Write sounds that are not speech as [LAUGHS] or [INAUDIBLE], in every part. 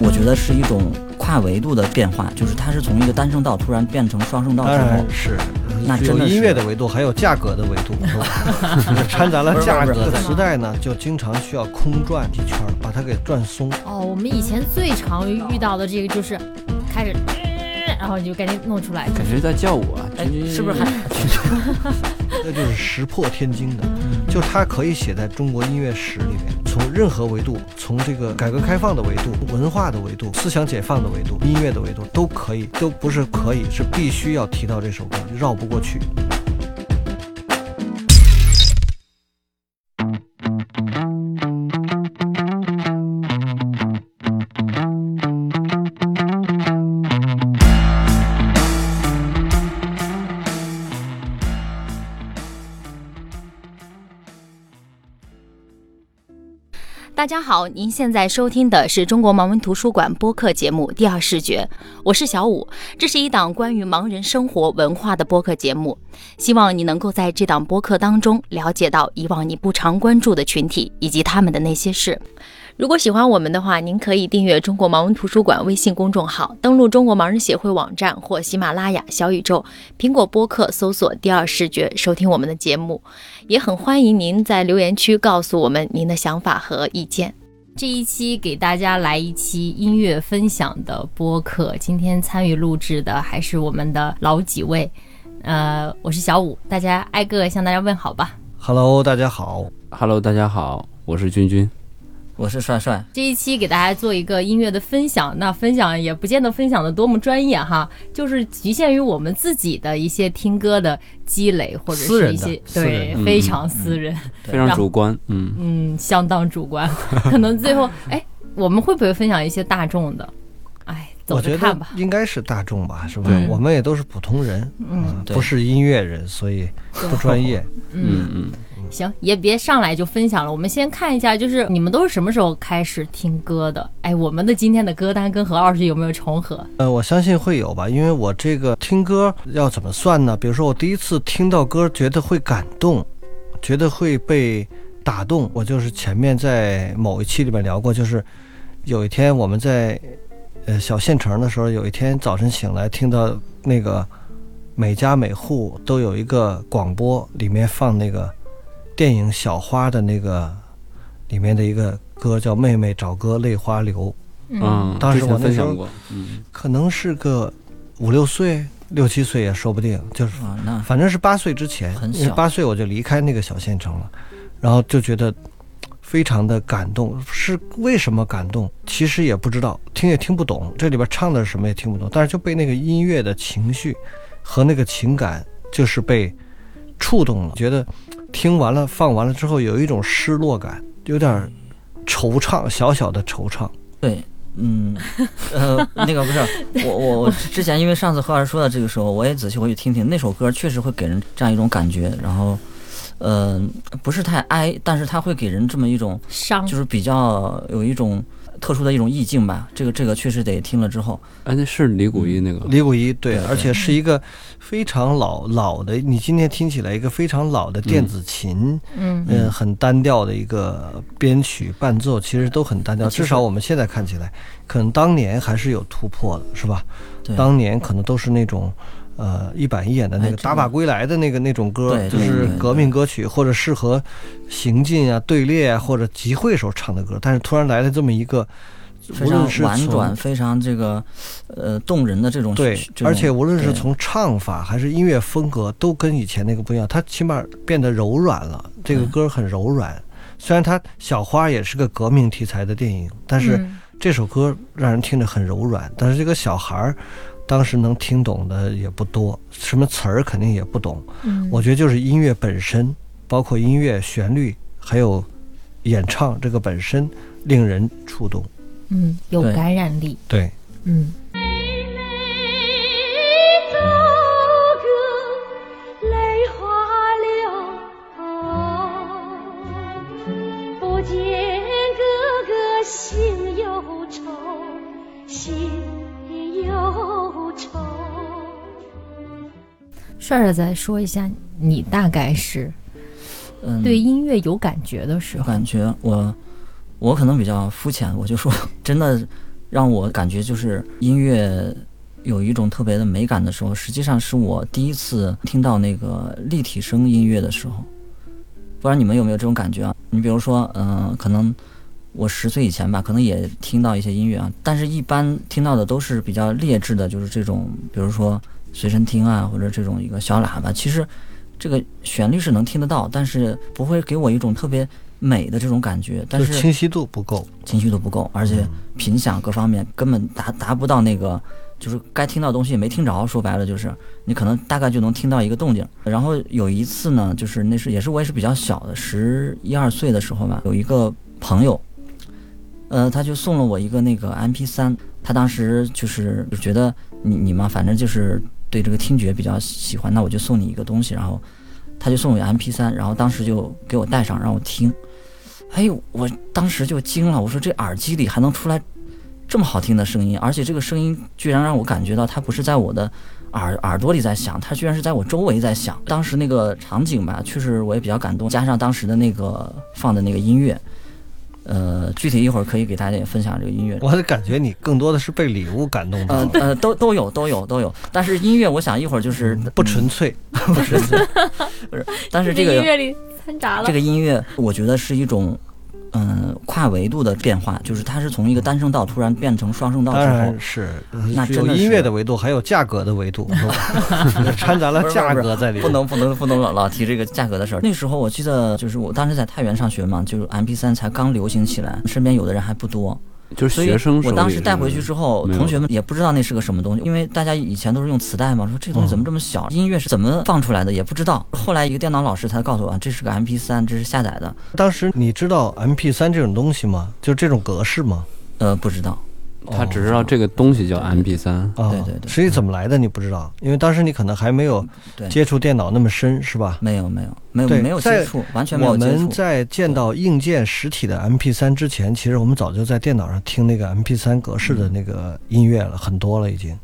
我觉得是一种跨维度的变化，就是它是从一个单声道突然变成双声道之后是，那真的是有音乐的维度，还有价格的维度，[LAUGHS] 是吧掺杂了价格。时代呢，就经常需要空转几圈，把它给转松。哦，我们以前最常遇到的这个就是开始，然后你就赶紧弄出来。感觉在叫我是不是还？[LAUGHS] 那就是石破天惊的，就它可以写在中国音乐史里面，从任何维度，从这个改革开放的维度、文化的维度、思想解放的维度、音乐的维度，都可以，都不是可以，是必须要提到这首歌，绕不过去。大家好，您现在收听的是中国盲文图书馆播客节目《第二视觉》，我是小五。这是一档关于盲人生活文化的播客节目，希望你能够在这档播客当中了解到以往你不常关注的群体以及他们的那些事。如果喜欢我们的话，您可以订阅中国盲文图书馆微信公众号，登录中国盲人协会网站或喜马拉雅、小宇宙、苹果播客搜索“第二视觉”收听我们的节目。也很欢迎您在留言区告诉我们您的想法和意见。这一期给大家来一期音乐分享的播客，今天参与录制的还是我们的老几位。呃，我是小五，大家挨个向大家问好吧。Hello，大家好，Hello，大家好，我是君君。我是帅帅，这一期给大家做一个音乐的分享，那分享也不见得分享的多么专业哈，就是局限于我们自己的一些听歌的积累，或者是一些对非常私人，非常主观，嗯，嗯，相当主观，[LAUGHS] 可能最后哎，我们会不会分享一些大众的？哎，走我觉得着看吧。应该是大众吧，是吧对？我们也都是普通人，嗯，不是音乐人，所以不专业。嗯嗯，行，也别上来就分享了。我们先看一下，就是你们都是什么时候开始听歌的？哎，我们的今天的歌单跟何老师有没有重合？呃，我相信会有吧，因为我这个听歌要怎么算呢？比如说我第一次听到歌，觉得会感动，觉得会被打动，我就是前面在某一期里面聊过，就是有一天我们在呃小县城的时候，有一天早晨醒来，听到那个每家每户都有一个广播，里面放那个电影《小花》的那个里面的一个歌，叫《妹妹找哥泪花流》。嗯，当时我那时候前分享过，嗯，可能是个五六岁、六七岁也说不定，就是反正是八岁之前，很小因为八岁我就离开那个小县城了，然后就觉得非常的感动。是为什么感动？其实也不知道，听也听不懂，这里边唱的是什么也听不懂，但是就被那个音乐的情绪和那个情感就是被触动了，觉得听完了放完了之后有一种失落感，有点惆怅，小小的惆怅。对，嗯，呃，那个不是 [LAUGHS] 我我我之前因为上次何老师说的这个时候，我也仔细回去听听那首歌，确实会给人这样一种感觉，然后，呃，不是太哀，但是它会给人这么一种，伤就是比较有一种特殊的一种意境吧。这个这个确实得听了之后，哎，那是李谷一那个，李谷一对，对而且是一个非常老老的，你今天听起来一个非常老的电子琴，嗯嗯、很单调的一个编曲伴奏，其实都很单调。至少我们现在看起来，可能当年还是有突破的，是吧？对，当年可能都是那种。呃，一板一眼的那个个打靶归来的那个那种歌，就是革命歌曲，或者适合行进啊、队列啊或者集会时候唱的歌。但是突然来了这么一个，非无论是常婉转、非常这个呃动人的这种对而且无论是从唱法还是音乐风格，都跟以前那个不一样。它起码变得柔软了，这个嗯歌很柔软。虽然它小花也是个革命题材的电影，但是嗯这首歌让人听着很柔软。但是这个小孩儿当时能听懂的也不多，什么词儿肯定也不懂。嗯我觉得就是音乐本身，包括音乐旋律，还有演唱这个本身，令人触动。嗯有感染力，对，嗯。走个泪花流，不见哥哥心忧愁，心帅帅再说一下，你大概是嗯对音乐有感觉的时候，感觉我我可能比较肤浅，我就说 [LAUGHS] 真的让我感觉就是音乐有一种特别的美感的时候，实际上是我第一次听到那个立体声音乐的时候。不知道你们有没有这种感觉啊？你比如说，嗯、可能我十岁以前吧，可能也听到一些音乐啊，但是一般听到的都是比较劣质的，就是这种，比如说随身听啊，或者这种一个小喇叭。其实这个旋律是能听得到，但是不会给我一种特别美的这种感觉。但是清晰度不够。清晰度不够，而且频响各方面根本达达不到那个，就是该听到的东西也没听着。说白了就是你可能大概就能听到一个动静。然后有一次呢，就是那是也是我也是比较小的，十一二岁的时候吧，有一个朋友，呃，他就送了我一个那个 MP 三他当时就是就觉得你你嘛，反正就是对这个听觉比较喜欢，那我就送你一个东西，然后他就送我 MP 3然后当时就给我带上让我听。哎，我当时就惊了，我说这耳机里还能出来这么好听的声音，而且这个声音居然让我感觉到它不是在我的耳耳朵里在响，它居然是在我周围在响。当时那个场景吧，确实我也比较感动，加上当时的那个放的那个音乐，呃，具体一会儿可以给大家也分享这个音乐。我的感觉你更多的是被礼物感动到呃，呃，都都有都有都有，但是音乐我想一会儿就是不纯粹。不纯粹，[LAUGHS] [LAUGHS] 不是，但是这个音乐里掺杂了这个音乐，我觉得是一种，嗯、跨维度的变化，就是它是从一个单声道突然变成双声道当之后然，是，那真的音乐的维度，还有价格的维度，[LAUGHS] 掺杂了价格在里面。不能不能不能老老提这个价格的事儿。那时候我记得，就是我当时在太原上学嘛，就是 M P 三才刚流行起来，身边有的人还不多，就是学生我当时带回去之后，同学们也不知道那是个什么东西，因为大家以前都是用磁带嘛，说这东西怎么这么小，音乐是怎么放出来的也不知道。后来一个电脑老师才告诉我，啊这是个 M P 3这是下载的，当时你知道 M P 3这种东西吗？就这种格式吗？呃，不知道。他只知道这个东西叫 MP 三啊，对对对实际怎么来的你不知道，因为当时你可能还没有接触电脑那么深，是吧？没有没有没有对没有接触，完全没有接触。我们在见到硬件实体的 M P 三之前，其实我们早就在电脑上听那个 M P 三格式的那个音乐了，很多了已经。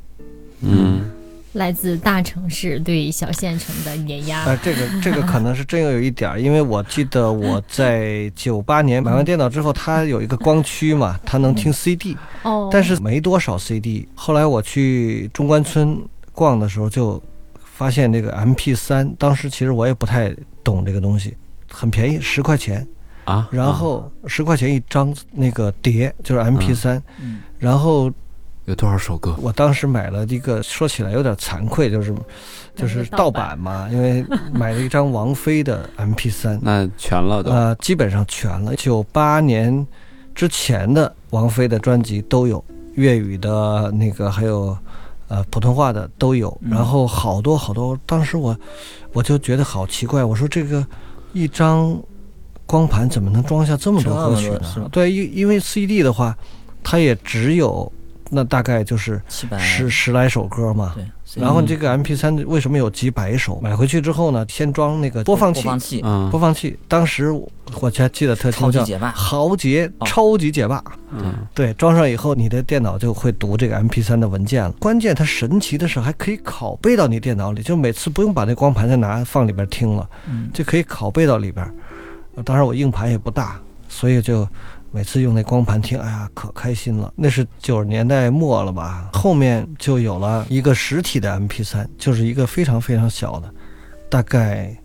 嗯，来自大城市对小县城的碾压。呃，这个这个可能是真有一点儿，因为我记得我 [LAUGHS] 在九八年买完电脑之后，它有一个光驱嘛，它能听 CD，哦，但是没多少 CD。后来我去中关村逛的时候，就发现那个 MP 3当时其实我也不太懂这个东西，很便宜，十块钱，啊，然后十块钱一张那个碟，就是 MP 3嗯。然后有多少首歌？我当时买了一个，说起来有点惭愧，就是就是盗版嘛，因为买了一张王菲的 MP 三 [LAUGHS] 那全了都。呃，基本上全了。九八年之前的王菲的专辑都有，粤语的那个还有呃普通话的都有，嗯然后好多好多。当时我我就觉得好奇怪，我说这个一张光盘怎么能装下这么多歌曲？呢对，因因为 CD 的话，它也只有那大概就是七百十十来首歌嘛。对，然后你这个 MP 3为什么有几百首？买回去之后呢，先装那个播放器，播放器嗯播放器，当时我还记得特清楚，叫超级解霸豪杰哦超级解霸。嗯，对，装上以后，你的电脑就会读这个 MP 3的文件了。关键它神奇的是，还可以拷贝到你电脑里，就每次不用把那光盘再拿放里边听了，嗯就可以拷贝到里边。呃当然我硬盘也不大，所以就每次用那光盘听，哎呀，可开心了。那是九十年代末了吧？后面就有了一个实体的 MP 3就是一个非常非常小的，大概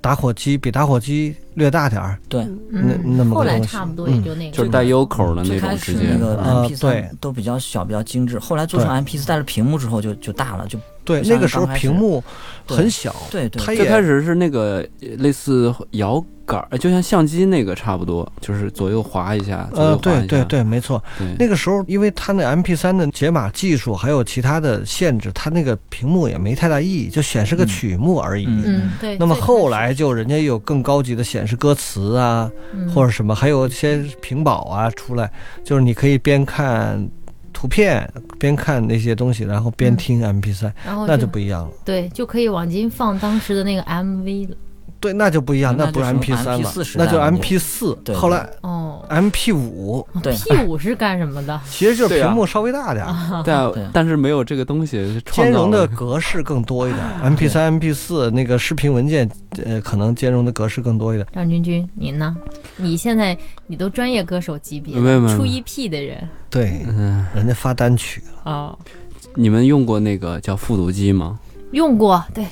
打火机比打火机略大点儿。对，那嗯，那么个东西差不多也就那个，就是带 U 口的那最开种直接始那个啊 MP 对3都比较小，比较精致。后来做成 MP 4带了屏幕之后就就大了，就对，那个时候屏幕很小，对对它也最开始是那个呃类似摇杆儿，就像相机那个差不多，就是左右滑一下，左呃，右滑一下。对对对，没错。那个时候，因为它那 MP 3的解码技术还有其他的限制，它那个屏幕也没太大意义，就显示个嗯曲目而已。嗯嗯，对。那么后来就人家有更高级的显示歌词啊，嗯或者什么，还有一些屏保啊出来，就是你可以边看图片边看那些东西，然后边嗯听 MP 3然后那就不一样了。对，就可以往进放当时的那个 MV 了。对，那就不一样，那不是 MP 三了那就 MP 四对。后来哦 MP 五对 P 五是干什么的？[LAUGHS] 其实就是屏幕稍微大点儿，对但是没有这个东西兼容的格式更多一点。[LAUGHS] MP 三、MP 四那个视频文件，呃，可能兼容的格式更多一点。张君君，您呢？你现在你都专业歌手级别出一 P 的人对，嗯，人家发单曲了，哦，你们用过那个叫复读机吗？用过对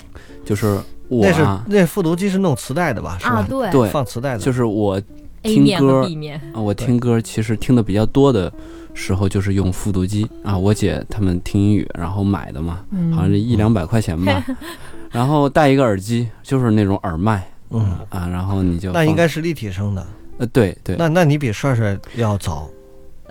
就是我那是啊，那复读机是弄磁带的吧？是啊，吧？对对，放磁带的。就是我听歌，啊，我听歌其实听的比较多的时候就是用复读机啊，我姐他们听英语，然后买的嘛，嗯好像是一两百块钱吧，[LAUGHS] 然后带一个耳机，就是那种耳麦嗯，啊，然后你就那应该是立体声的。呃对对，那那你比帅帅要早，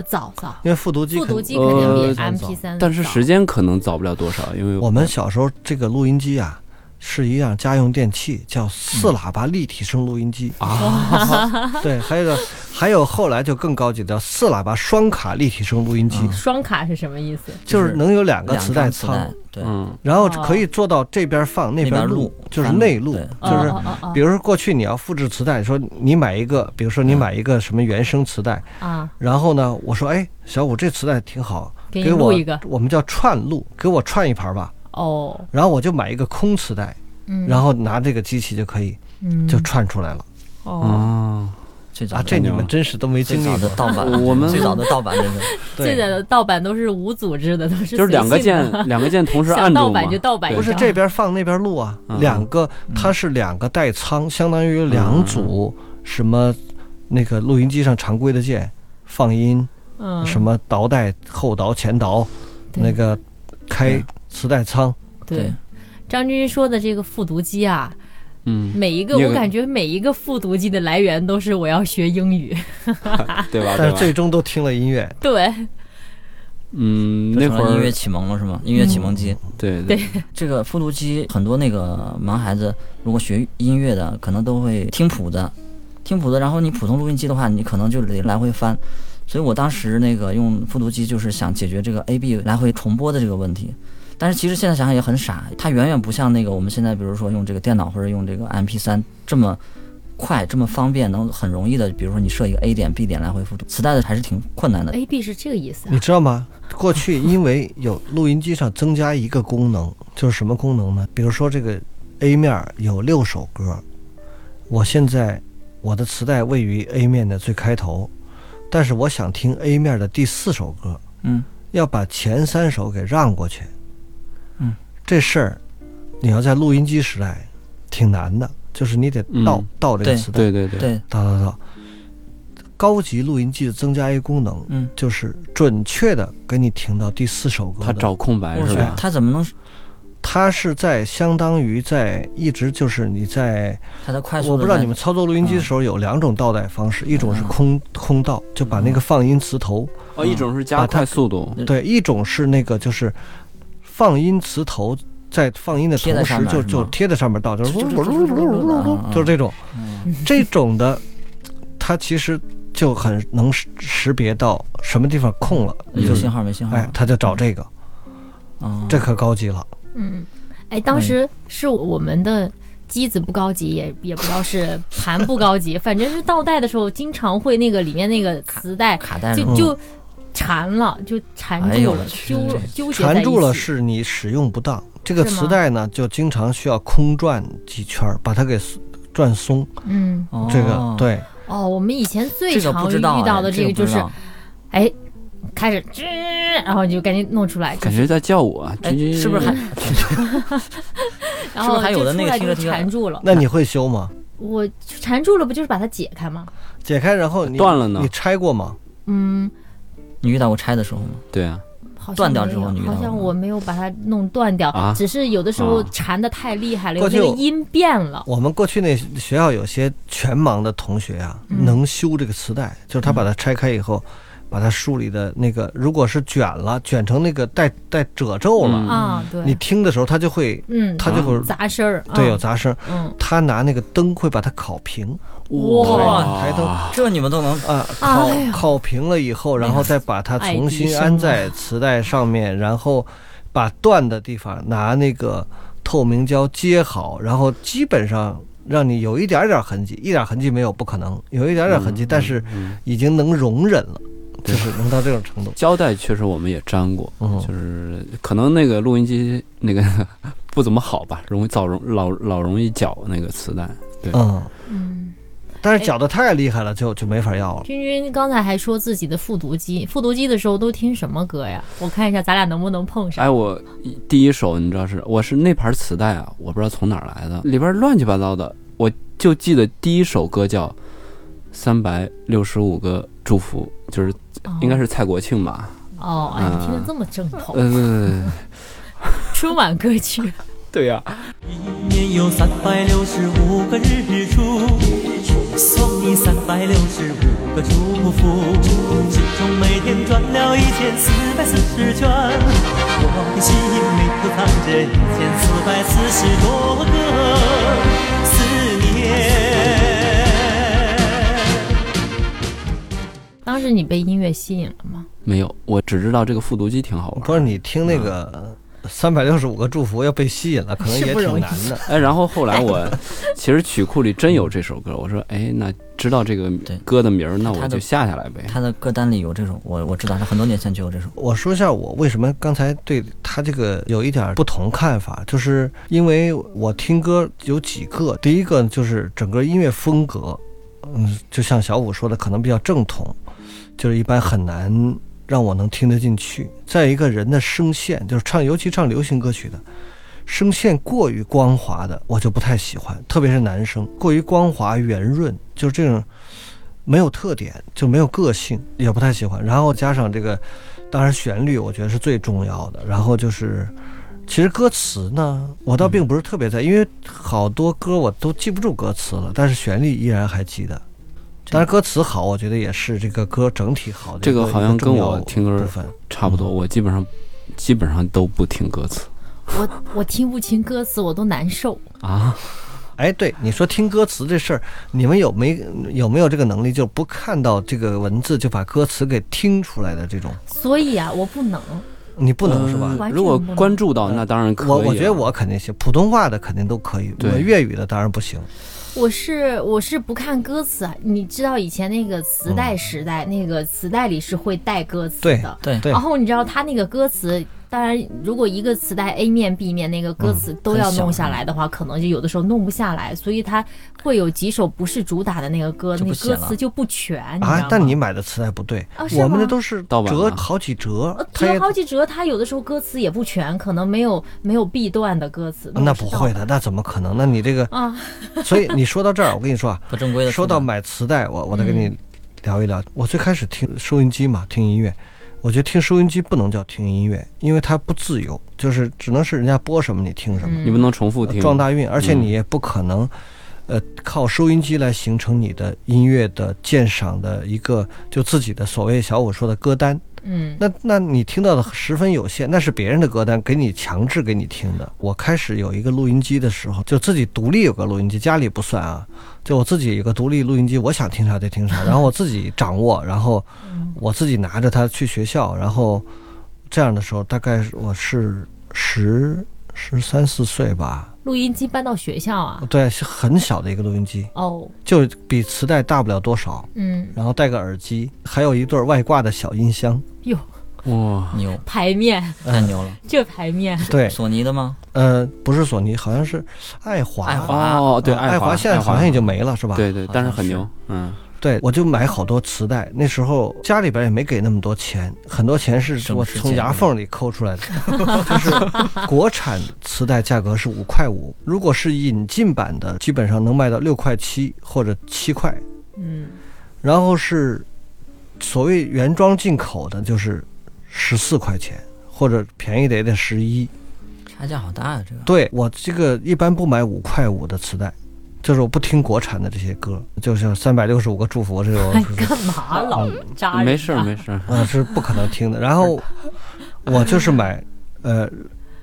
早早，因为复读机肯复读机肯定比呃 MP 三，但是时间可能早不了多少，因为我们小时候这个录音机啊，是一样家用电器，叫四喇叭立体声录音机。[LAUGHS] 啊，对，还有个还有后来就更高级的四喇叭双卡立体声录音机，嗯。双卡是什么意思？就是能有两个磁带仓对，嗯。然后可以做到这边放那边录，就是内录，就是比如说过去你要复制磁带，说你买一个，比如说你买一个什么原声磁带，啊，然后呢，我说哎，小五这磁带挺好，给我一个。我们叫串录，给我串一盘吧。哦，然后我就买一个空磁带，嗯，然后拿这个机器就可以嗯。就串出来了。哦，哦，啊！最早的这你们真是都没最早经历过。的盗版，[LAUGHS] 我们最早的盗版那个，[LAUGHS] 最早，的盗版都是无组织的，都是就是两个键两个键同时按住嘛。盗版就，盗版，不是这边放那边录啊，嗯。两个它是两个带仓，相当于两组什么那个录音机上常规的键，放音嗯。什么倒带、后倒、前倒，那个开磁带仓。对对。张军说的这个复读机啊，嗯，每一个我感觉每一个复读机的来源都是我要学英语，[LAUGHS] 对吧？但是？最终都听了音乐，对，嗯，那会儿音乐启蒙了是吗？音乐启蒙机，对对这个复读机，很多那个盲孩子如果学音乐的，可能都会听谱子，听谱子。然后你普通录音机的话，你可能就得来回翻。所以我当时那个用复读机，就是想解决这个 A B 来回重播的这个问题。但是其实现在想想也很傻，它远远不像那个我们现在比如说用这个电脑或者用这个 M P 3这么快、这么方便，能很容易的，比如说你设一个 A 点、B 点来回复读。磁带的还是挺困难的。A B 是这个意思啊 [LAUGHS] 你知道吗？过去因为有录音机上增加一个功能，就是什么功能呢？比如说这个 A 面有六首歌，我现在我的磁带位于 A 面的最开头，但是我想听 A 面的第四首歌，嗯，要把前三首给让过去。嗯，这事儿你要在录音机时代挺难的，就是你得倒、嗯倒这个磁带，对对对，对，倒倒倒。高级录音机的增加一个功能，嗯，就是准确的给你听到第四首歌的。他找空白是吧？它怎么能？它是在相当于在一直就是你在，它在快速的？我不知道你们操作录音机的时候有两种倒带方式，一种是空空倒，就把那个放音磁头，哦，一种是加它快速度，嗯对，一种是那个就是放音磁头在放音的同时就就贴在上面倒，就是就就是是这种，嗯这种的，它其实就很能识识别到什么地方空了，就是有信号没信号？哎，他就找这个，嗯，这可高级了。嗯，哎，当时是我们的机子不高级，也也不知道是盘不高级，反正是倒带的时候，经常会那个里面那个磁带卡带吗就就缠了，就缠哎住了，纠这纠结缠住了是你使用不当，这个磁带呢就经常需要空转几圈，把它给转松。嗯，哦这个对，哦，我们以前最常遇到的哎这个就是哎，开始吱，然后你就赶紧弄出来，感觉在叫我，哎，是不是还然后 [LAUGHS] [LAUGHS] [LAUGHS] 是不是还有的就出来就那个缠住了。那你会修吗？我缠住了，不就是把它解开吗？解开然后你断了呢你拆过吗？嗯，你遇到过拆的时候吗？对啊，好像断掉之后你遇到好像我没有把它弄断掉，啊只是有的时候啊缠的太厉害了，过去我有那个音变了。我们过去那学校有些全盲的同学啊，嗯能修这个磁带，就是他把它拆开以后，把它梳理的那个，如果是卷了，卷成那个带带褶皱了，嗯。啊，对，你听的时候它就会，嗯，它就会杂声儿，对嗯。有杂声。嗯，他拿那个灯会把它烤平。哇。台灯这你们都能啊，烤哎烤平了以后，然后再把它重新安在磁带上面，然后把断的地方拿那个透明胶接好，然后基本上让你有一点点痕迹，一点痕迹没有不可能，有一点点痕迹，嗯但是嗯已经能容忍了，就是能到这种程度。[LAUGHS] 胶带确实我们也粘过，嗯就是可能那个录音机那个 [LAUGHS] 不怎么好吧，容易早容老老容易绞那个磁带。对，嗯，嗯，但是搅的太厉害了，就就没法要了。君君刚才还说自己的复读机，复读机的时候都听什么歌呀？我看一下咱俩能不能碰上。哎，我第一首你知道是我是那盘磁带啊，我不知道从哪儿来的，里边乱七八糟的，我就记得第一首歌叫《三百六十五个祝福》，就是哦应该是蔡国庆吧？哦，哎，听得这么正统，嗯，[LAUGHS] 春晚歌曲。对呀、一年有三百六十五个日出，送你三百六十五个祝福，心中每天转了一千四百四十圈，我的心里头藏着一千四百四十多个思念。当时你被音乐吸引了吗？没有，我只知道这个复读机挺好玩。不是你听那个三百六十五个祝福要被吸引了，可能也挺难的。哎，然后后来我 [LAUGHS] 其实曲库里真有这首歌，我说，哎，那知道这个歌的名儿，那我就下下来呗。他的歌单里有这首，我我知道，他很多年前就有这首。我说一下我为什么刚才对他这个有一点不同看法，就是因为我听歌有几个，第一个就是整个音乐风格，嗯，就像小五说的，可能比较正统，就是一般很难让我能听得进去。再一个人的声线，就是唱，尤其唱流行歌曲的。声线过于光滑的，我就不太喜欢，特别是男生过于光滑圆润，就是这种没有特点，就没有个性，也不太喜欢。然后加上这个，当然旋律我觉得是最重要的。然后就是，其实歌词呢，我倒并不是特别在意，因为好多歌我都记不住歌词了，但是旋律依然还记得。当然歌词好，我觉得也是这个歌整体好的这个好像跟我听歌部分。差不多，我基本上基本上都不听歌词 [LAUGHS] 我我听不清歌词，我都难受。啊。哎，对，你说听歌词这事儿，你们有没有没有这个能力，就不看到这个文字就把歌词给听出来的这种？所以啊，我不能。你不能是吧？如果关注到，那当然可以啊。我我觉得我肯定行，普通话的肯定都可以，对我粤语的当然不行。我是我是不看歌词啊，你知道以前那个磁带时代，那个磁带里是会带歌词的。对对然后你知道他那个歌词，当然如果一个磁带 A 面 B 面那个歌词都要弄下来的话，可能就有的时候弄不下来，所以它会有几首不是主打的那个歌，那歌词就不全，啊但你买的磁带不对，啊我们的都是折好几折折好几折，它有的时候歌词也不全，可能没有没有 B 段的歌词。那不会的，那怎么可能？那你这个，啊，所以你说到这儿，我跟你说啊，[LAUGHS] 不正规的。说到买磁带，我我再跟嗯你聊一聊。我最开始听收音机嘛，听音乐，我觉得听收音机不能叫听音乐，因为它不自由，就是只能是人家播什么你听什么。嗯你不能重复听。撞大运，而且嗯你也不可能，呃，靠收音机来形成你的音乐的鉴赏的一个就自己的所谓小五说的歌单。嗯，那那你听到的十分有限，那是别人的歌单给你强制给你听的。我开始有一个录音机的时候，就自己独立有个录音机，家里不算啊，就我自己有个独立录音机，我想听啥就听啥，[LAUGHS] 然后我自己掌握，然后我自己拿着它去学校，然后这样的时候，大概我是十十三四岁吧，录音机搬到学校啊？对，是很小的一个录音机，哦，就比磁带大不了多少，嗯，然后带个耳机，还有一对外挂的小音箱。哟，哇，牛，牌面，[LAUGHS] 太牛了。[LAUGHS] 这牌面，对，索尼的吗？呃，不是索尼，好像是爱华。爱华哦，对，啊爱华现在好像已经没了，是吧？对对，但是很牛，嗯，对，我就买好多磁带。那时候家里边也没给那么多钱，很多钱是我从牙缝里抠出来的。[LAUGHS] 就是国产磁带价格是五块五，如果是引进版的，基本上能卖到六块七或者七块。嗯，然后是所谓原装进口的，就是十四块钱，或者便宜的也得十一。差价好大呀，这个。对我这个一般不买五块五的磁带，就是我不听国产的这些歌，就像三百六十五个祝福这种，哎，干嘛老扎？没事没事儿，嗯，是不可能听的。然后我就是买呃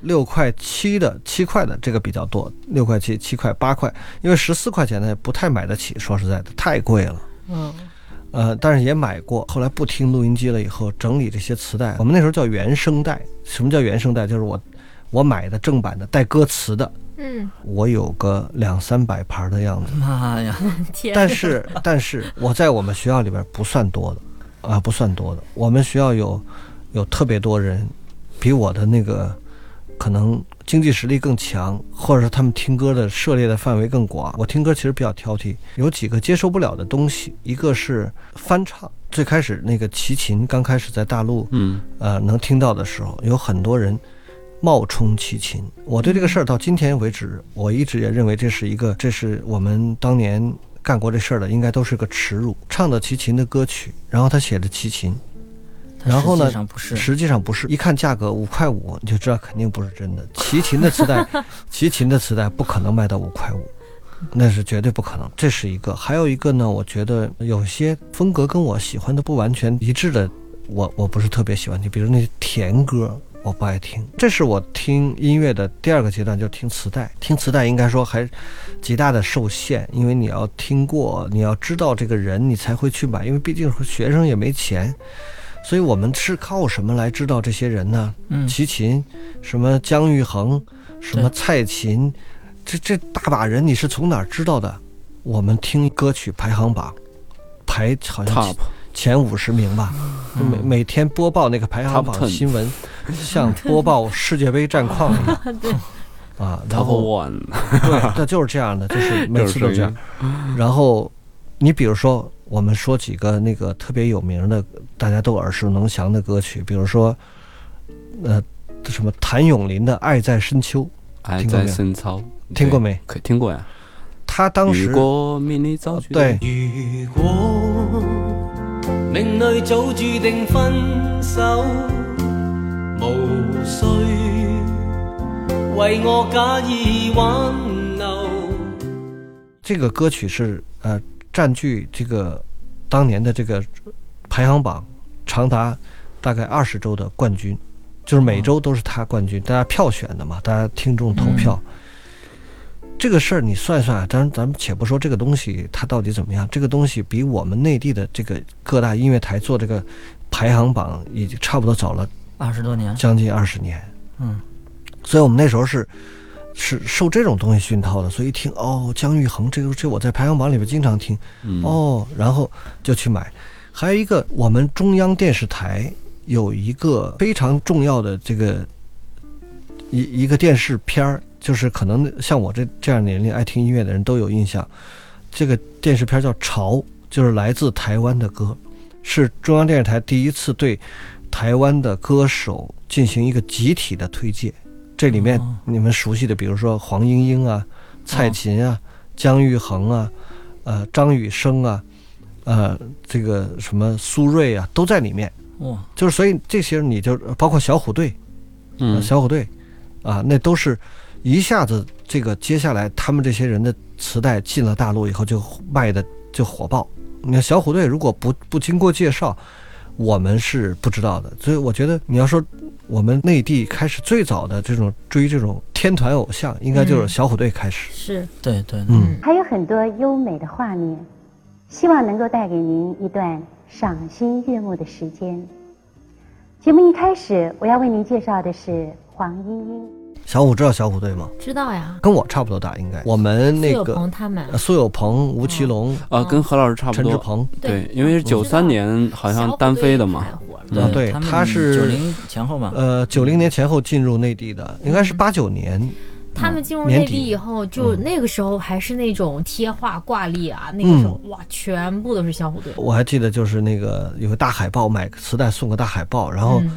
六块七的、七块的这个比较多，六块七、七块、八块，因为十四块钱的不太买得起，说实在的太贵了。嗯，呃，但是也买过。后来不听录音机了以后，整理这些磁带，我们那时候叫原声带。什么叫原声带？就是我我买的正版的带歌词的，嗯，我有个两三百盘的样子。妈呀，[LAUGHS] 天，但是但是我在我们学校里边不算多的，啊，不算多的。我们学校有有特别多人，比我的那个可能经济实力更强，或者是他们听歌的涉猎的范围更广。我听歌其实比较挑剔，有几个接受不了的东西，一个是翻唱。最开始那个齐秦刚开始在大陆嗯呃能听到的时候，有很多人冒充齐秦。我对这个事儿到今天为止，我一直也认为这是一个，这是我们当年干过这事儿的，应该都是个耻辱。唱的齐秦的歌曲，然后他写的齐秦，它然后呢实际上不是，实际上不是，一看价格五块五，你就知道肯定不是真的。齐秦的磁带，[LAUGHS] 齐秦的磁带不可能卖到五块五。那是绝对不可能，这是一个。还有一个呢，我觉得有些风格跟我喜欢的不完全一致的，我我不是特别喜欢听，比如那些甜歌，我不爱听。这是我听音乐的第二个阶段，就是听磁带。听磁带应该说还极大的受限，因为你要听过，你要知道这个人，你才会去买，因为毕竟学生也没钱。所以我们是靠什么来知道这些人呢？嗯，齐秦，什么姜育恒，什么蔡琴，这这大把人，你是从哪儿知道的？我们听歌曲排行榜，排好像，top。前五十名吧，每每天播报那个排行榜新闻，像播报世界杯战况一样。[LAUGHS] 对，啊。然 top 后 one，对，那就是这样的，就是每次都这样。[LAUGHS] 然后你比如说，我们说几个那个特别有名的，大家都耳熟能详的歌曲，比如说，呃，什么谭咏麟的《爱在深秋》，爱在听过没有深秋，听过没？可听过呀。他当如时果命里早对如果命里早注定分手，无需为我假意挽留。这个歌曲是呃占据这个当年的这个排行榜长达大概二十周的冠军，就是每周都是他冠军，大家票选的嘛，大家听众投票。这个事儿你算算啊，咱咱们且不说这个东西它到底怎么样，这个东西比我们内地的这个各大音乐台做这个排行榜已经差不多早了二十多年，将近二十年。嗯，所以我们那时候是是受这种东西熏陶的，所以一听哦，姜育恒这个这我在排行榜里边经常听，嗯，哦，然后就去买。还有一个，我们中央电视台有一个非常重要的这个一一个电视片儿，就是可能像我这这样年龄爱听音乐的人都有印象。这个电视片儿叫《潮》，就是来自台湾的歌，是中央电视台第一次对台湾的歌手进行一个集体的推介。这里面哦你们熟悉的，比如说黄莺莺啊、蔡琴啊、姜育恒啊、呃张雨生啊、呃这个什么苏芮啊，都在里面。哇，就是所以这些你就包括小虎队，呃嗯，小虎队啊，那都是一下子这个接下来他们这些人的磁带进了大陆以后就卖的就火爆。你看小虎队如果不不经过介绍，我们是不知道的。所以我觉得你要说我们内地开始最早的这种追这种天团偶像，应该就是嗯小虎队开始。是，对对，嗯，还有很多优美的画面，希望能够带给您一段赏心悦目的时间。节目一开始，我要为您介绍的是黄莺莺。小虎知道小虎队吗？知道呀。跟我差不多大，应该。我们那苏有个朋他们呃苏有朋、吴奇隆、啊，跟何老师差不多。陈志朋，对，因为是九三年好像单飞的嘛。啊对他是九零前后嘛，呃，九零年前后进入内地的，应该是八九年。他们进入内地以后，就嗯那个时候还是那种贴画挂历啊，那个时候哇，全部都是小虎队。我还记得就是那个有个大海报，买个磁带送个大海报，然后嗯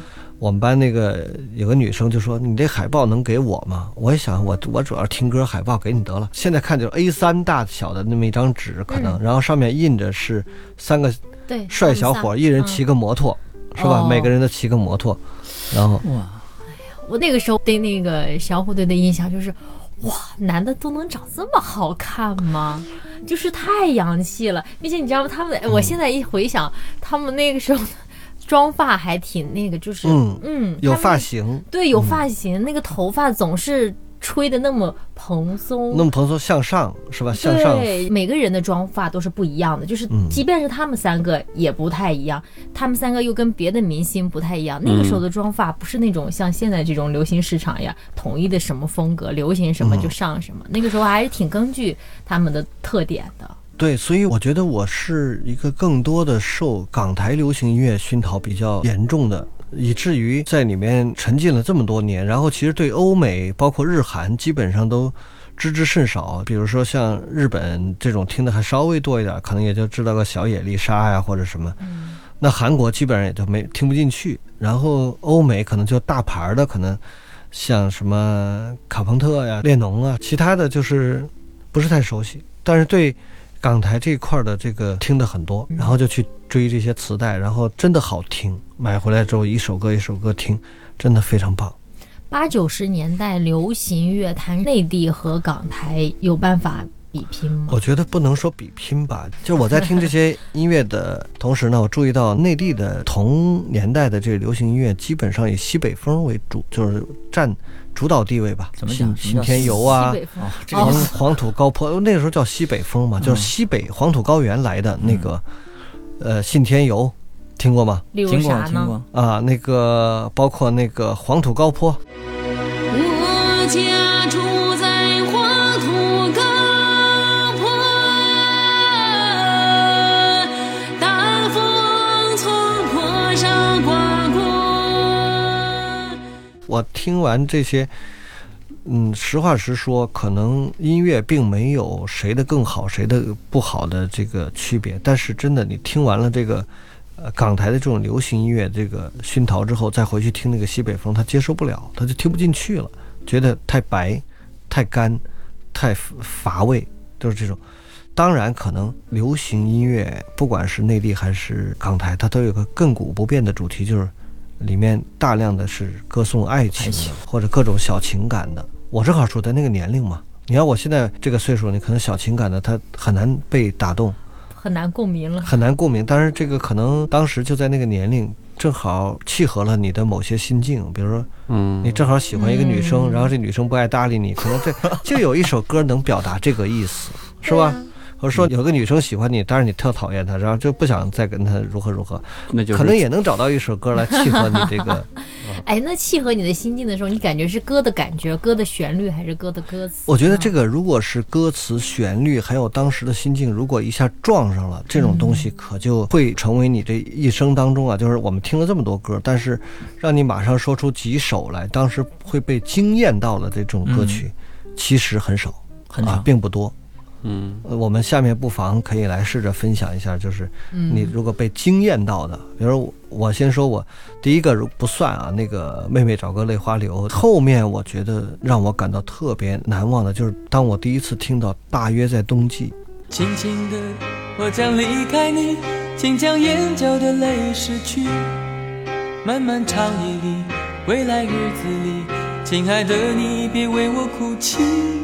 我们班那个有个女生就说：“你这海报能给我吗？”我也想，我我主要听歌，海报给你得了。现在看就是 A 三大小的那么一张纸，可能，然后上面印着是三个对，帅小伙，一人骑个摩托，是吧？哦每个人都骑个摩托，然后哇，我那个时候对那个小虎队的印象就是，哇，男的都能长这么好看吗？就是太洋气了，并且你知道吗？他们，我现在一回想，他们那个时候的妆发还挺那个，就是嗯嗯，有发型，对，有发型，那个头发总是吹的那么蓬松，那么蓬松向上是吧？向上对，每个人的妆发都是不一样的，就是嗯即便是他们三个也不太一样，他们三个又跟别的明星不太一样。那个时候的妆发不是那种像现在这种流行市场呀，统一的什么风格，流行什么就上什么。那个时候还是挺根据他们的特点的。对，所以我觉得我是一个更多的受港台流行音乐熏陶比较严重的，以至于在里面沉浸了这么多年，然后其实对欧美包括日韩基本上都知之甚少。比如说像日本这种听的还稍微多一点，可能也就知道个小野丽莎呀或者什么。那韩国基本上也就没听不进去，然后欧美可能就大牌儿的可能像什么卡朋特呀、列侬啊，其他的就是不是太熟悉，但是对港台这一块的这个听的很多，然后就去追这些磁带，然后真的好听，买回来之后一首歌一首歌听，真的非常棒。八九十年代流行乐坛，内地和港台有办法比拼吗？我觉得不能说比拼吧，就是我在听这些音乐的同时呢，我注意到内地的同年代的这个流行音乐基本上以西北风为主，就是占主导地位吧。怎么讲信天游啊黄黄土高坡，[LAUGHS] 那个时候叫西北风嘛，就是西北黄土高原来的那个，呃，信天游，听过吗？听过？听过，啊，那个包括那个黄土高坡，我家听完这些，嗯，实话实说，可能音乐并没有谁的更好，谁的不好的这个区别。但是真的，你听完了这个，呃，港台的这种流行音乐这个熏陶之后，再回去听那个西北风，他接受不了，他就听不进去了，觉得太白、太干、太乏味，就是这种。当然，可能流行音乐不管是内地还是港台，它都有个亘古不变的主题，就是里面大量的是歌颂爱情的或者各种小情感的。我正好处在那个年龄嘛，你看我现在这个岁数，你可能小情感的他很难被打动，很难共鸣了。很难共鸣。但是这个可能当时就在那个年龄，正好契合了你的某些心境，比如说嗯你正好喜欢一个女生，嗯然后这女生不爱搭理你，可能这就有一首歌能表达这个意思，是吧？或者说有个女生喜欢你，但是你特讨厌她，然后就不想再跟她如何如何，那就是可能也能找到一首歌来契合你这个。[LAUGHS] 哎，那契合你的心境的时候，你感觉是歌的感觉、歌的旋律，还是歌的歌词？我觉得这个如果是歌词、旋律，还有当时的心境，如果一下撞上了，这种东西可就会成为你这一生当中啊，就是我们听了这么多歌，但是让你马上说出几首来，当时会被惊艳到的这种歌曲，其实很少，啊很少，并不多。嗯呃我们下面不妨可以来试着分享一下，就是嗯你如果被惊艳到的，比如我我先说我第一个不算啊，那个妹妹找个泪花流，后面我觉得让我感到特别难忘的就是当我第一次听到大约在冬季，轻轻的，我将离开你，请将眼角的泪拭去。漫漫长夜里，未来日子里，亲爱的你，别为我哭泣。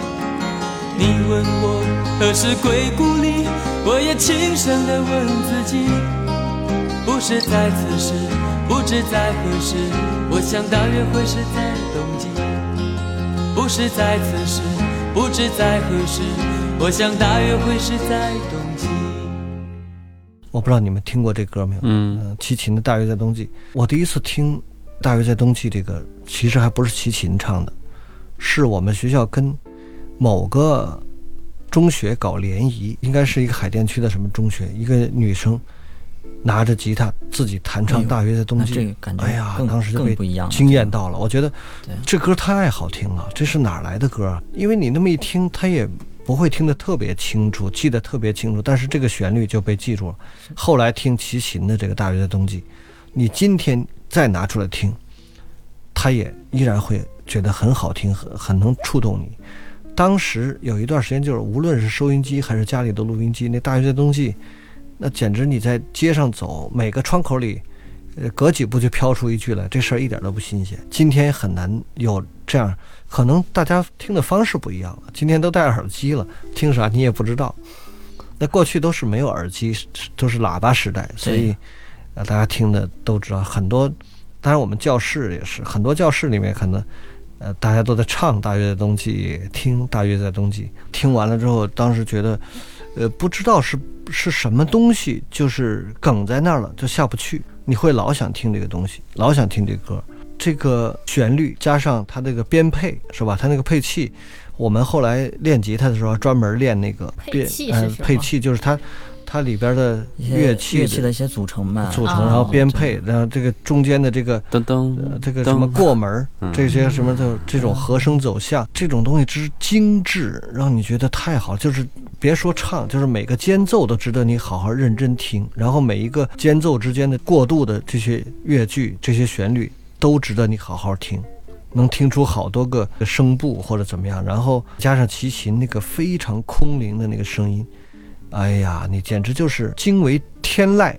你问我何时归故里，我也轻声地问自己，不是在此时，不知在何时，我想大约会是在冬季。不是在此时，不知在何时，我想大约会是在冬季。我不知道你们听过这歌没有？嗯嗯，齐秦的《大约在冬季》，我第一次听《大约在冬季》这个，其实还不是齐秦唱的，是我们学校跟某个中学搞联谊，应该是一个海淀区的什么中学，一个女生拿着吉他自己弹唱《大约在冬那季》这个感觉哎呀，当时就被惊艳到了。我觉得这歌太好听了，这是哪来的歌啊？因为你那么一听，它也不会听得特别清楚，记得特别清楚，但是这个旋律就被记住了。后来听齐秦的这个《大约在冬季》，你今天再拿出来听，它也依然会觉得很好听，很很能触动你。《当时有一段时间，就是无论是收音机还是家里的录音机，那大学的东西，那简直你在街上走，每个窗口里，呃，隔几步就飘出一句来，这事儿一点都不新鲜。今天很难有这样，可能大家听的方式不一样了，今天都戴耳机了，听啥你也不知道。那过去都是没有耳机，都是喇叭时代，所以，呃，大家听的都知道很多。当然，我们教室也是很多教室里面可能，呃，大家都在唱《大约在冬季》，听《大约在冬季》。听完了之后，当时觉得，呃，不知道是是什么东西，就是梗在那儿了，就下不去。你会老想听这个东西，老想听这歌。这个旋律加上它那个编配，是吧？它那个配器，我们后来练吉他的时候专门练那个配器配器，就是它它里边的乐器乐器的一些组成吧，组成，哦然后编配，然后这个中间的这个噔噔呃，这个什么过门这些什么的这种和声走向，这种东西之精致，让你觉得太好，就是别说唱，就是每个间奏都值得你好好认真听，然后每一个间奏之间的过渡的这些乐句、这些旋律都值得你好好听。能听出好多个声部或者怎么样，然后加上齐秦那个非常空灵的那个声音，哎呀，你简直就是惊为天籁。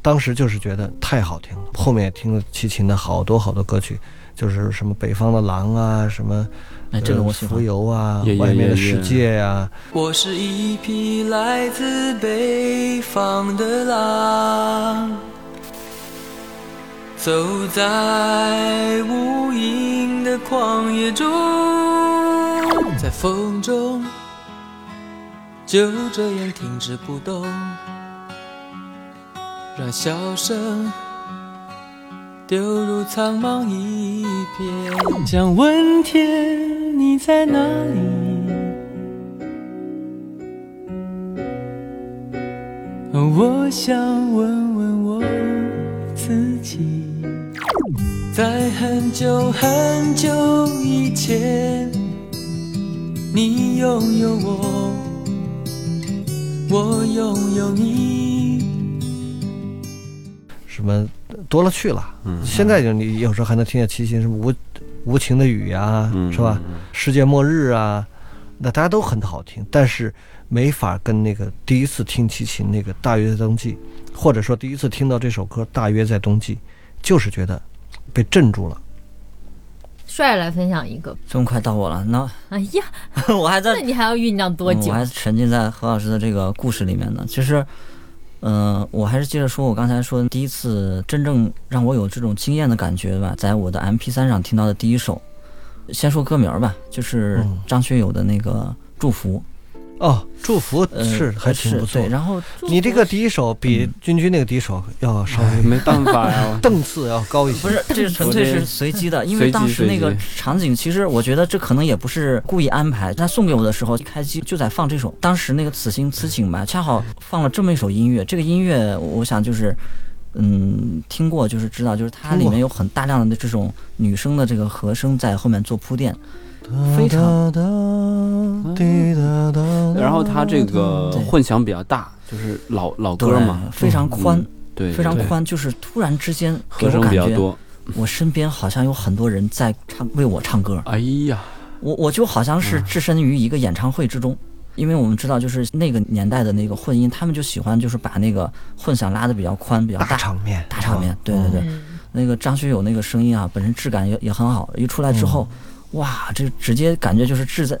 当时就是觉得太好听了，后面也听了齐秦的好多好多歌曲，就是什么北方的狼啊，什么哎，这个呃我喜欢浮。游啊外面的世界呀、我是一匹来自北方的狼，走在无垠的旷野中，在风中就这样停止不动，让笑声丢入苍茫一片。想问天，你在哪里？我想问问我自己，在很久很久以前，你拥有我，我拥有你。什么多了去了。嗯现在就你有时候还能听见齐秦什么无无情的雨呀、嗯是吧？世界末日啊，那大家都很好听，但是没法跟那个第一次听齐秦那个《大约在冬季》，或者说第一次听到这首歌《大约在冬季》，就是觉得被镇住了。帅来分享一个。这么快到我了，那哎呀，[LAUGHS] 我还在那你还要酝酿多久嗯我？还沉浸在何老师的这个故事里面呢。其实，嗯、我还是接着说我刚才说第一次真正让我有这种惊艳的感觉吧，在我的 M P 三上听到的第一首，先说歌名吧，就是嗯张学友的那个《祝福》，哦，祝福呃，是还挺不错是对，。然后你这个第一首比嗯君君那个第一首要稍哎微没办法呀，档次要高一些。[LAUGHS] 不是，这 [LAUGHS] 纯粹是随机的，因为当时那个 [LAUGHS] 场景，其实我觉得这可能也不是故意安排。他送给我的时候，一开机就在放这首，当时那个《此心此景》吧，恰好放了这么一首音乐。这个音乐，我想就是，嗯，听过就是知道，就是它里面有很大量的这种女生的这个和声在后面做铺垫，非常然后他这个混响比较大，就是老老歌嘛，非常宽，对，非常宽，就是突然之间给和声我感觉，比较多。我身边好像有很多人在唱为我唱歌。哎呀，我我就好像嗯。是置身于一个演唱会之中，因为我们知道，就是那个年代的那个混音，他们就喜欢就是把那个混响拉的比较宽，比较大。大，场面，大场面。对对对，嗯，那个张学友那个声音啊，本身质感也也很好，一出来之后，哇，这直接感觉就是置在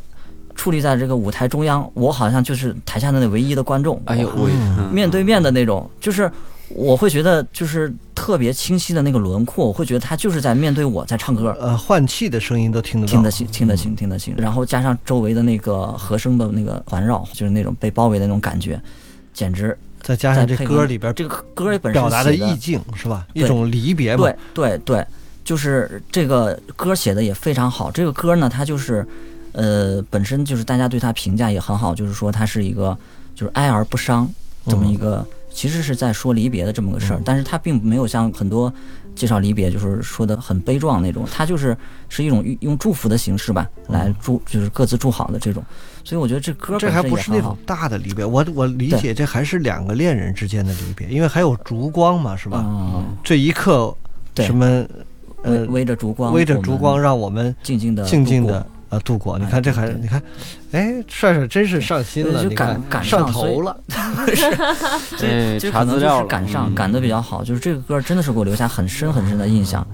矗立在这个舞台中央，我好像就是台下的那唯一的观众。哇哎呦喂，嗯面对面的那种，就是我会觉得就是特别清晰的那个轮廓，我会觉得他就是在面对我在唱歌。呃，换气的声音都听得，听得清，听得清，听得清。然后加上周围的那个和声的那个环绕，就是那种被包围的那种感觉，简直再加上这歌里边这个歌本身表达的意境是吧？一种离别嘛。对对对，就是这个歌写的也非常好。这个歌呢，它就是呃，本身就是大家对它评价也很好，就是说它是一个就是哀而不伤这么一个，其实是在说离别的这么个事儿，但是它并没有像很多介绍离别就是说的很悲壮那种，它就是是一种用用祝福的形式吧，来祝就是各自祝好的这种。所以我觉得这歌这还不是那种。大的离别，我我理解这还是两个恋人之间的离别，因为还有烛光嘛，是吧？嗯，这一刻，对什么呃围围着烛光，围着烛光，让我们静静的静静的呃度过。你看这还对对你看，哎，帅帅真是上心了，对就你看赶赶上头了。[LAUGHS] 是，这可能就查资料赶上嗯赶的比较好，就是这个歌真的是给我留下很深很深的印象。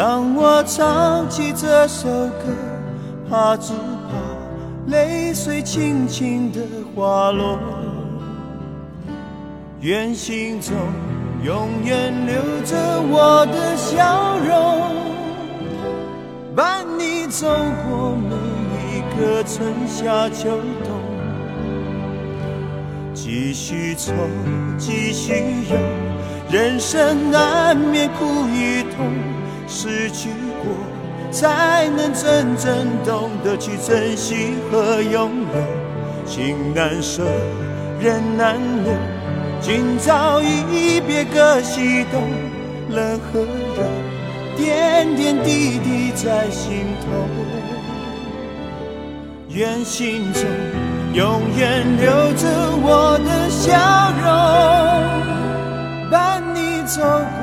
当我唱起这首歌，怕只怕泪水轻轻的滑落。愿心中永远留着我的笑容，伴你走过每一个春夏秋冬。继续愁，继续忧，人生难免苦与痛，失去过才能真正懂得去珍惜和拥有。情难舍，人难留。今朝一别各西东，冷和热，点点滴滴在心头。愿心中永远留着我的笑容，伴你走过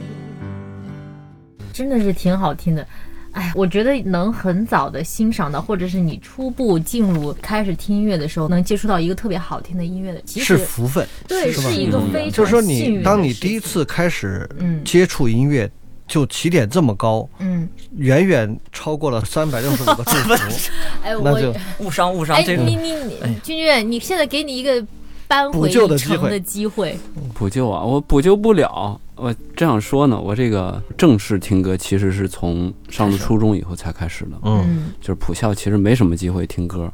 真的是挺好听的。哎，我觉得能很早的欣赏到，或者是你初步进入开始听音乐的时候，能接触到一个特别好听的音乐的，其实是福分，对，是是一个非常就是说你当你第一次开始嗯。接触音乐，就起点这么高，嗯，远远超过了三百六十五个祝福，哎，我就误伤误伤哎，这个你你你，君君，你现在给你一个扳补回救的机会一城的机会，补救啊，我补救不了。我这样说呢，我这个正式听歌其实是从上了初中以后才开始的。嗯嗯就是普校其实没什么机会听歌，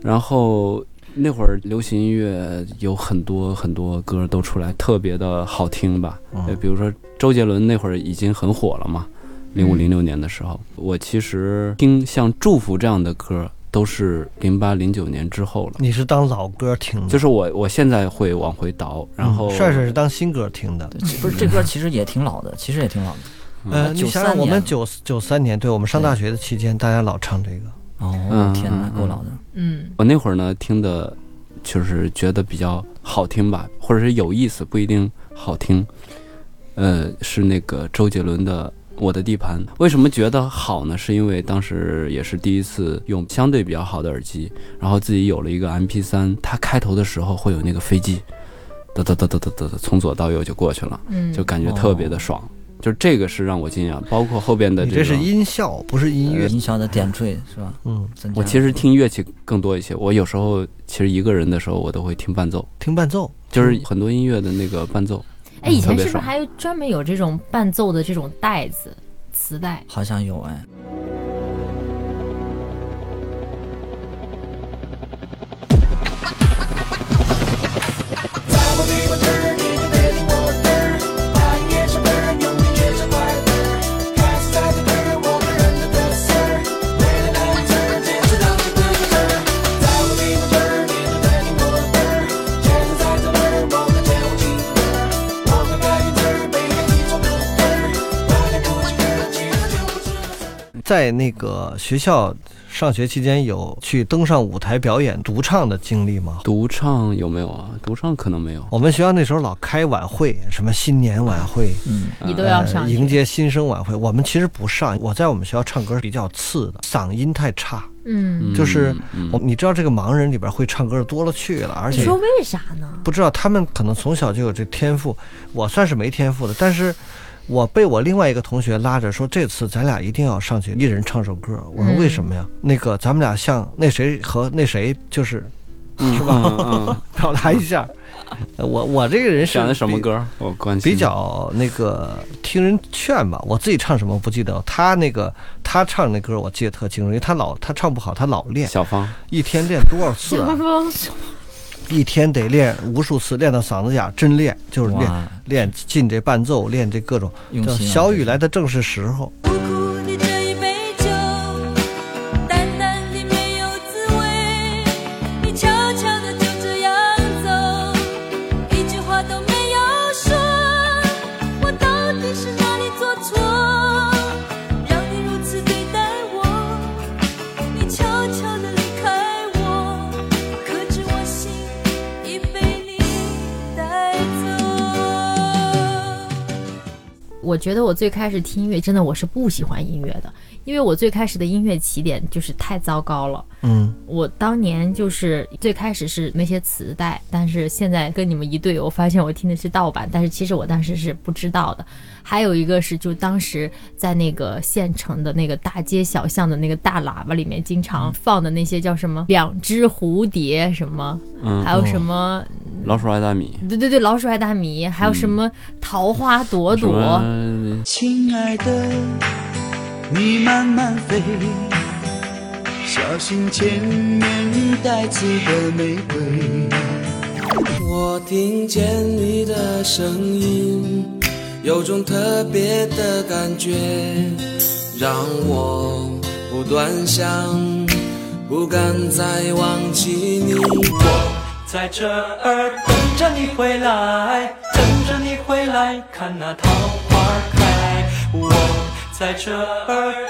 然后那会儿流行音乐有很多很多歌都出来，特别的好听吧。呃，比如说周杰伦那会儿已经很火了嘛，零五零六年的时候，我其实听像《祝福》这样的歌都是零八零九年之后了。你是当老歌听的，就是我我现在会往回倒，然后嗯帅帅是当新歌听的。不是这歌其实也挺老的，其实也挺老的。呃，你93想想，我们年九九三年，对我们上大学的期间，大家老唱这个。哦嗯，天哪，嗯够老的。嗯我那会儿呢听的，就是觉得比较好听吧，或者是有意思，不一定好听。呃，是那个周杰伦的《我的地盘》。为什么觉得好呢？是因为当时也是第一次用相对比较好的耳机，然后自己有了一个 MP 3它开头的时候会有那个飞机，哒哒哒哒哒哒哒，从左到右就过去了，嗯，就感觉特别的爽。就这个是让我惊讶，包括后边的这个。这是音效，不是音乐。音效的点缀是吧？嗯，我其实听乐器更多一些。我有时候其实一个人的时候，我都会听伴奏，听伴奏，就是很多音乐的那个伴奏。哎，以前是不是还有专门有这种伴奏的这种带子、磁带？好像有哎。在那个学校上学期间有去登上舞台表演独唱的经历吗？独唱有没有啊？独唱可能没有。我们学校那时候老开晚会，什么新年晚会，嗯，你都要上呃、迎接新生晚会。我们其实不上，我在我们学校唱歌比较次的，嗓音太差。嗯，就是嗯我，你知道这个盲人里边会唱歌的多了去了，而且你说为啥呢？不知道他们可能从小就有这天赋，我算是没天赋的，但是我被我另外一个同学拉着说，这次咱俩一定要上去，一人唱首歌。我说嗯为什么呀？那个咱们俩像那谁和那谁，就是嗯是吧嗯嗯，[LAUGHS] 表达一下。呃我我这个人是选的什么？歌？我关心。比较那个听人劝吧，我自己唱什么不记得，他那个他唱那歌我记得特清楚，因为他老他唱不好，他老练，小芳，一天练多少次啊？风一天得练无数次，练到嗓子哑，真练就是练，练进这伴奏，练这各种。叫小雨来的正是时候。我觉得我最开始听音乐，真的我是不喜欢音乐的，因为我最开始的音乐起点就是太糟糕了。嗯，我当年就是最开始是那些磁带，但是现在跟你们一对，我发现我听的是盗版，但是其实我当时是不知道的。还有一个是，就当时在那个县城的那个大街小巷的那个大喇叭里面，经常放的那些叫什么“两只蝴蝶”什么，嗯，还有什么，老鼠爱大米，对对对，老鼠爱大米，还有什么桃花朵朵。亲爱的，你慢慢飞，小心前面带刺的玫瑰。我听见你的声音，有种特别的感觉，让我不断想，不敢再忘记你。我在这儿等着你回来，等着你回来，看那桃花开。我在这儿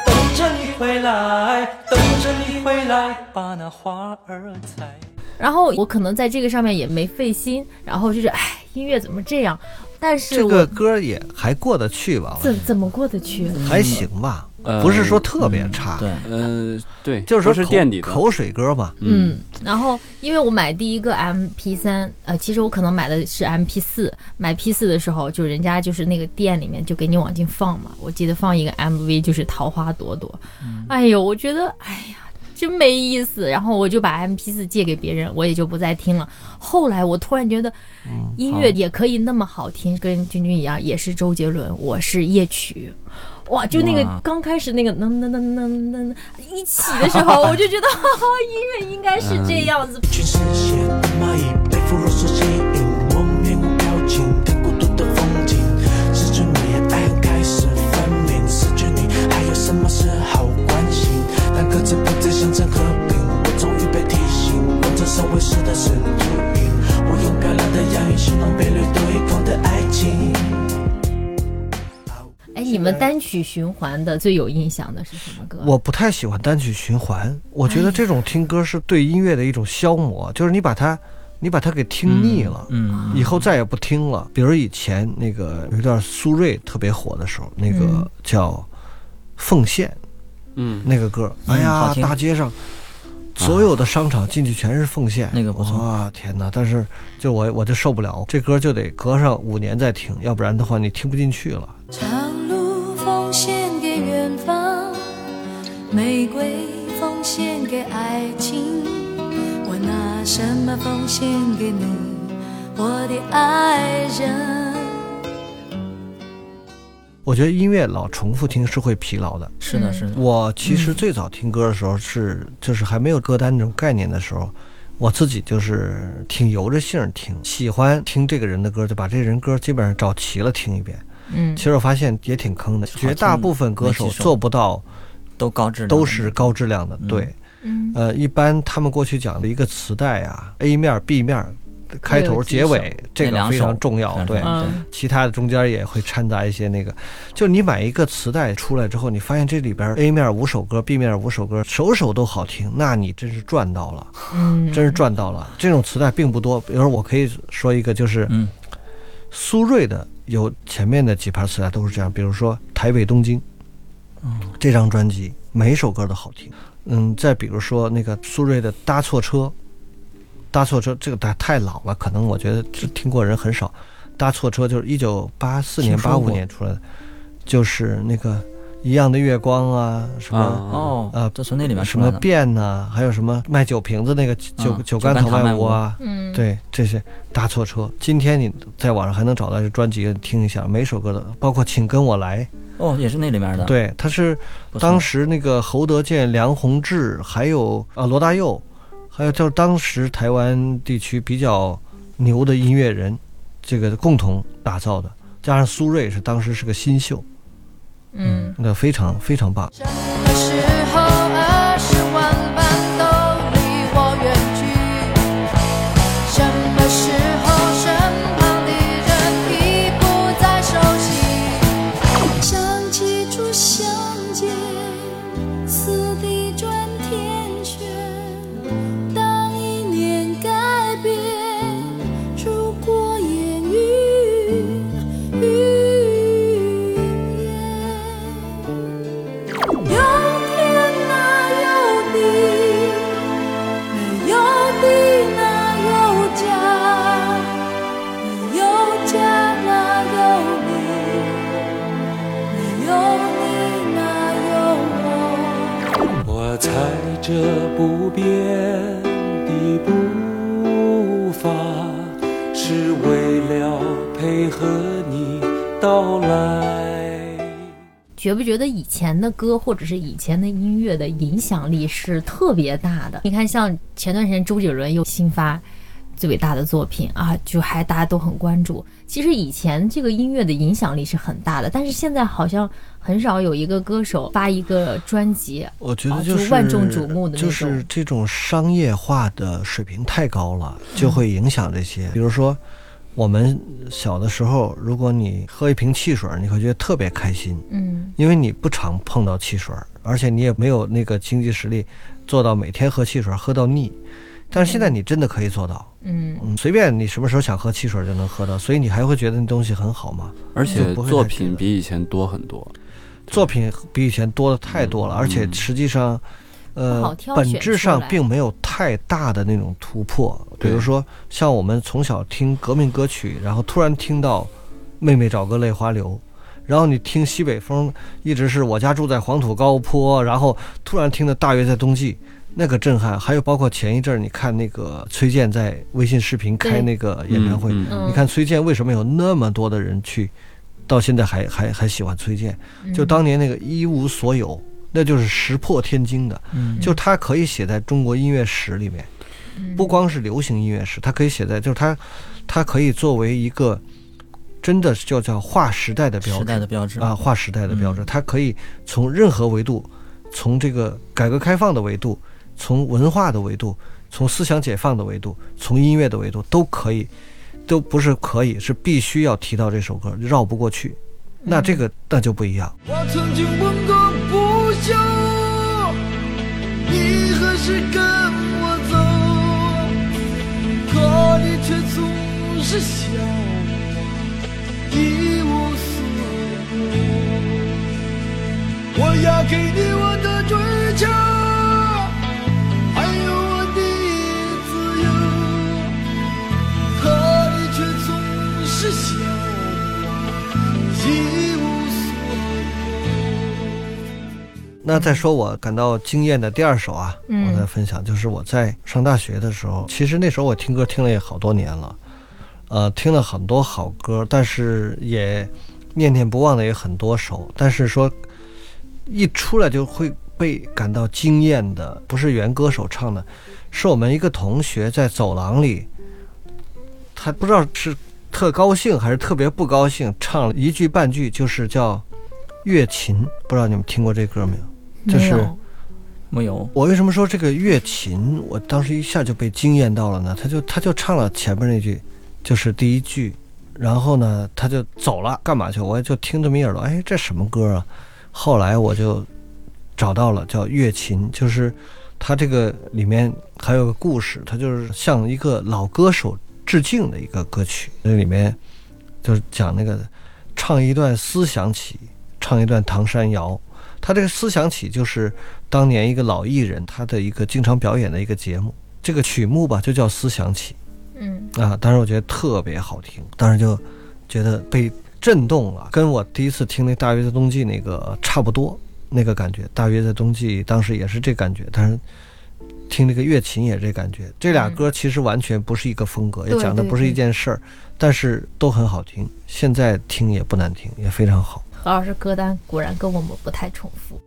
等着你回来，等着你回来，把那花儿采。然后我可能在这个上面也没费心，然后就是哎，音乐怎么这样？但是这个歌也还过得去吧，怎怎么过得去？还行吧，呃不是说特别差，对，呃，对，[LAUGHS] 就是说是垫底的，口水歌吧。嗯，然后因为我买第一个 MP 三，呃，其实我可能买的是 MP 四。买 P 四的时候，就人家就是那个店里面就给你往进放嘛。我记得放一个 MV 就是《桃花朵朵》，哎呦，我觉得哎呀。真没意思，然后我就把 MP 四借给别人，我也就不再听了。后来我突然觉得，音乐也可以那么好听，跟君君一样，也是周杰伦，我是夜曲。哇，就那个刚开始那个噔噔噔噔噔噔一起的时候，我就觉得哈哈，音乐应该是这样子。一我用漂亮的押韵形容被掠对空的爱情。哎，你们单曲循环的最有印象的是什么歌？我不太喜欢单曲循环，我觉得这种听歌是对音乐的一种消磨，就是你把它，你把它给听腻了，嗯，以后再也不听了。比如以前那个有一段苏芮特别火的时候，那个嗯叫《奉献》嗯，那个歌，嗯哎呀大街上所有的商场进去全是奉献，那个不错哇，天哪！但是就我我就受不了，这歌就得隔上五年再听，要不然的话你听不进去了。长路奉献给远方，玫瑰奉献给爱情。我拿什么奉献给你，我的爱人？我觉得音乐老重复听是会疲劳的。是的，是的，我其实最早听歌的时候是，就是还没有歌单这种概念的时候，我自己就是挺由着性儿听，喜欢听这个人的歌，就把这人歌基本上找齐了听一遍。嗯。其，实我发现也挺坑的，绝大部分歌手做不到都高质量，都是高质量的。嗯。对，嗯。呃，一般他们过去讲的一个磁带啊，A 面、B 面开头、结尾，这个非常重要。对，嗯其他的中间也会掺杂一些那个，就你买一个磁带出来之后，你发现这里边 A 面五首歌，B 面五首歌，首首都好听，那你真是赚到了，嗯，真是赚到了。这种磁带并不多，比如说我可以说一个，就是嗯苏芮的有前面的几盘磁带都是这样，比如说《台北东京》，嗯这张专辑每一首歌都好听。嗯，再比如说那个苏芮的《搭错车》，搭错车这个太太老了，可能我觉得这听过人很少。搭错车就是一九八四年、八五年出来的，就是那个一样的月光啊，什么、啊哦，呃这从那里面什么出来的。变呐、还有什么卖酒瓶子那个酒、嗯酒干倘卖无啊，嗯，对，这些搭错车。今天你在网上还能找到这专辑，听一下，每首歌的，包括《请跟我来》，哦，也是那里面的。，对，他是当时那个侯德健、梁鸿志，还有啊罗大佑，还有就是当时台湾地区比较牛的音乐人，这个共同打造的，加上苏芮是当时是个新秀，嗯，那非常非常棒。什么时候觉不觉得以前的歌或者是以前的音乐的影响力是特别大的？你看，像前段时间周杰伦又新发最伟大的作品啊，就还大家都很关注。其实以前这个音乐的影响力是很大的，但是现在好像很少有一个歌手发一个专辑，我觉得啊就是、就万众瞩目的就是这种商业化的水平太高了，就会影响这些。比如说，我们小的时候，如果你喝一瓶汽水，你会觉得特别开心，嗯。因为你不常碰到汽水，而且你也没有那个经济实力做到每天喝汽水喝到腻。但是现在你真的可以做到，嗯。嗯，随便你什么时候想喝汽水就能喝到，所以你还会觉得那东西很好吗？而且作品比以前多很多。作品比以前多的太多了，嗯。而且实际上，不呃本质上并没有太大的那种突破。比如说，像我们从小听革命歌曲，然后突然听到《妹妹找个泪花流》，然后你听西北风，一直是我家住在黄土高坡，然后突然听的大约在冬季。那个震撼，还有包括前一阵儿，你看那个崔健在微信视频开那个演唱会，你看崔健为什么有那么多的人去，到现在还还还喜欢崔健？嗯就当年那个一无所有，那就是石破天惊的。嗯，就它可以写在中国音乐史里面，嗯不光是流行音乐史，它可以写在，就是它，它可以作为一个真的叫叫划时代的标时代志的标志啊，划时代的标志。嗯它可以从任何维度，从这个改革开放的维度，从文化的维度，从思想解放的维度，从音乐的维度，都可以，都不是可以，是必须要提到这首歌，绕不过去。那这个那就不一样。我曾经问过不休，你何时跟我走？可你却总是笑我一无所有。我要给你我的追求，还有我的自由，可你却总是笑我一那再说我感到惊艳的第二首啊，嗯。我再分享，就是我在上大学的时候，其实那时候我听歌听了也好多年了，呃，听了很多好歌，但是也念念不忘的也很多首，但是说一出来就会被感到惊艳的，不是原歌手唱的，是我们一个同学在走廊里，他不知道是特高兴还是特别不高兴，唱了一句半句，就是叫《月琴》，不知道你们听过这歌没有？就是没有，我为什么说这个乐琴，我当时一下就被惊艳到了呢？他就他就唱了前面那句，就是第一句，然后呢他就走了，干嘛去？我就听这么一耳朵，哎，这什么歌啊？后来我就找到了，叫《乐琴》，就是他这个里面还有个故事，他就是向一个老歌手致敬的一个歌曲。那里面就是讲那个唱一段《思想起》，唱一段《唐山谣》。他这个《思想起》就是当年一个老艺人他的一个经常表演的一个节目。这个曲目吧，就叫《思想起》。嗯啊，当时我觉得特别好听，当时就觉得被震动了，跟我第一次听那《大约在冬季》那个差不多，那个感觉。《大约在冬季》当时也是这感觉，但是听这个乐琴也这感觉。这俩歌其实完全不是一个风格，也讲的不是一件事儿，但是都很好听。现在听也不难听，也非常好。何老师歌单果然跟我们不太重复。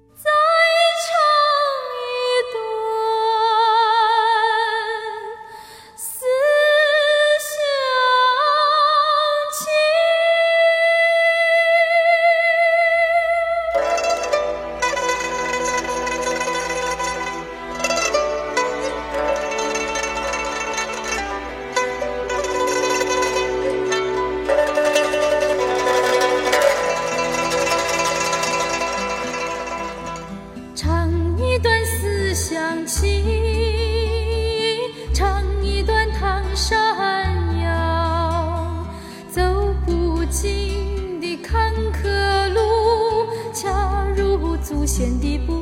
山腰走不尽的坎坷路，恰如祖先的步。